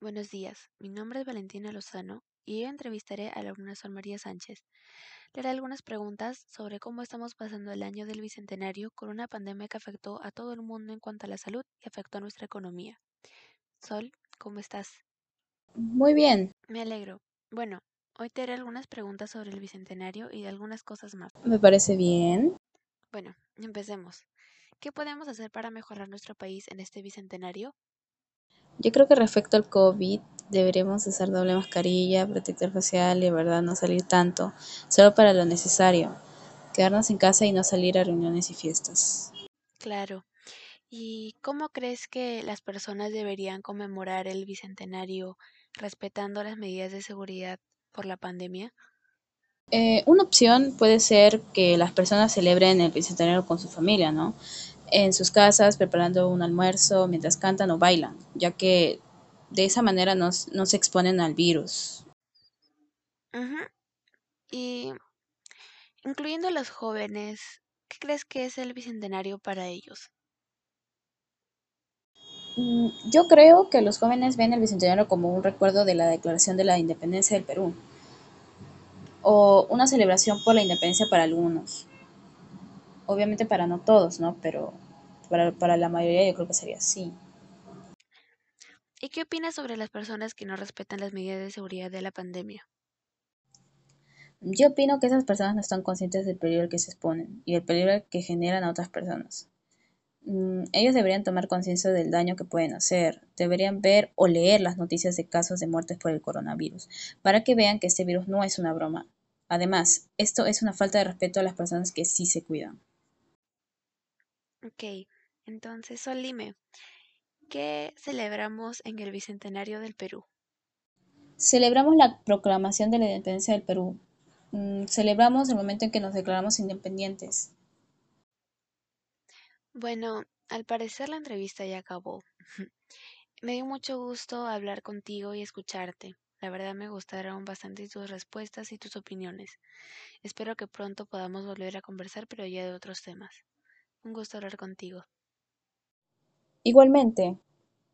Buenos días, mi nombre es Valentina Lozano y yo entrevistaré a la alumna Sol María Sánchez. Le haré algunas preguntas sobre cómo estamos pasando el año del Bicentenario con una pandemia que afectó a todo el mundo en cuanto a la salud y afectó a nuestra economía. Sol, ¿cómo estás? Muy bien, Me alegro. Bueno, hoy te haré algunas preguntas sobre el Bicentenario y de algunas cosas más. me parece bien. Bueno, empecemos. ¿Qué podemos hacer para mejorar nuestro país en este Bicentenario? Yo creo que respecto al COVID deberíamos usar doble mascarilla, protector facial y de verdad no salir tanto, solo para lo necesario. Quedarnos en casa y no salir a reuniones y fiestas. Claro. ¿Y cómo crees que las personas deberían conmemorar el Bicentenario respetando las medidas de seguridad por la pandemia? Eh, una opción puede ser que las personas celebren el bicentenario con su familia, ¿no? En sus casas, preparando un almuerzo mientras cantan o bailan, ya que de esa manera no, no se exponen al virus. Y incluyendo a los jóvenes, ¿qué crees que es el Bicentenario para ellos? Mm, Yo creo que los jóvenes ven el bicentenario como un recuerdo de la declaración de la independencia del Perú, o una celebración por la independencia para algunos. Obviamente para no todos, ¿no? Pero para, para la mayoría yo creo que sería así. ¿Y qué opinas sobre las personas que no respetan las medidas de seguridad de la pandemia? Yo opino que esas personas no están conscientes del peligro al que se exponen y el peligro que generan a otras personas. Mm, ellos deberían tomar conciencia del daño que pueden hacer, deberían ver o leer las noticias de casos de muertes por el coronavirus, para que vean que este virus no es una broma. Además, esto es una falta de respeto a las personas que sí se cuidan. Ok, entonces, Sol, dime, ¿qué celebramos en el Bicentenario del Perú? Celebramos la proclamación de la independencia del Perú. Mm, celebramos el momento en que nos declaramos independientes. Bueno, al parecer la entrevista ya acabó. Me dio mucho gusto hablar contigo y escucharte. La verdad me gustaron bastante tus respuestas y tus opiniones. Espero que pronto podamos volver a conversar, pero ya de otros temas. Un gusto hablar contigo. Igualmente,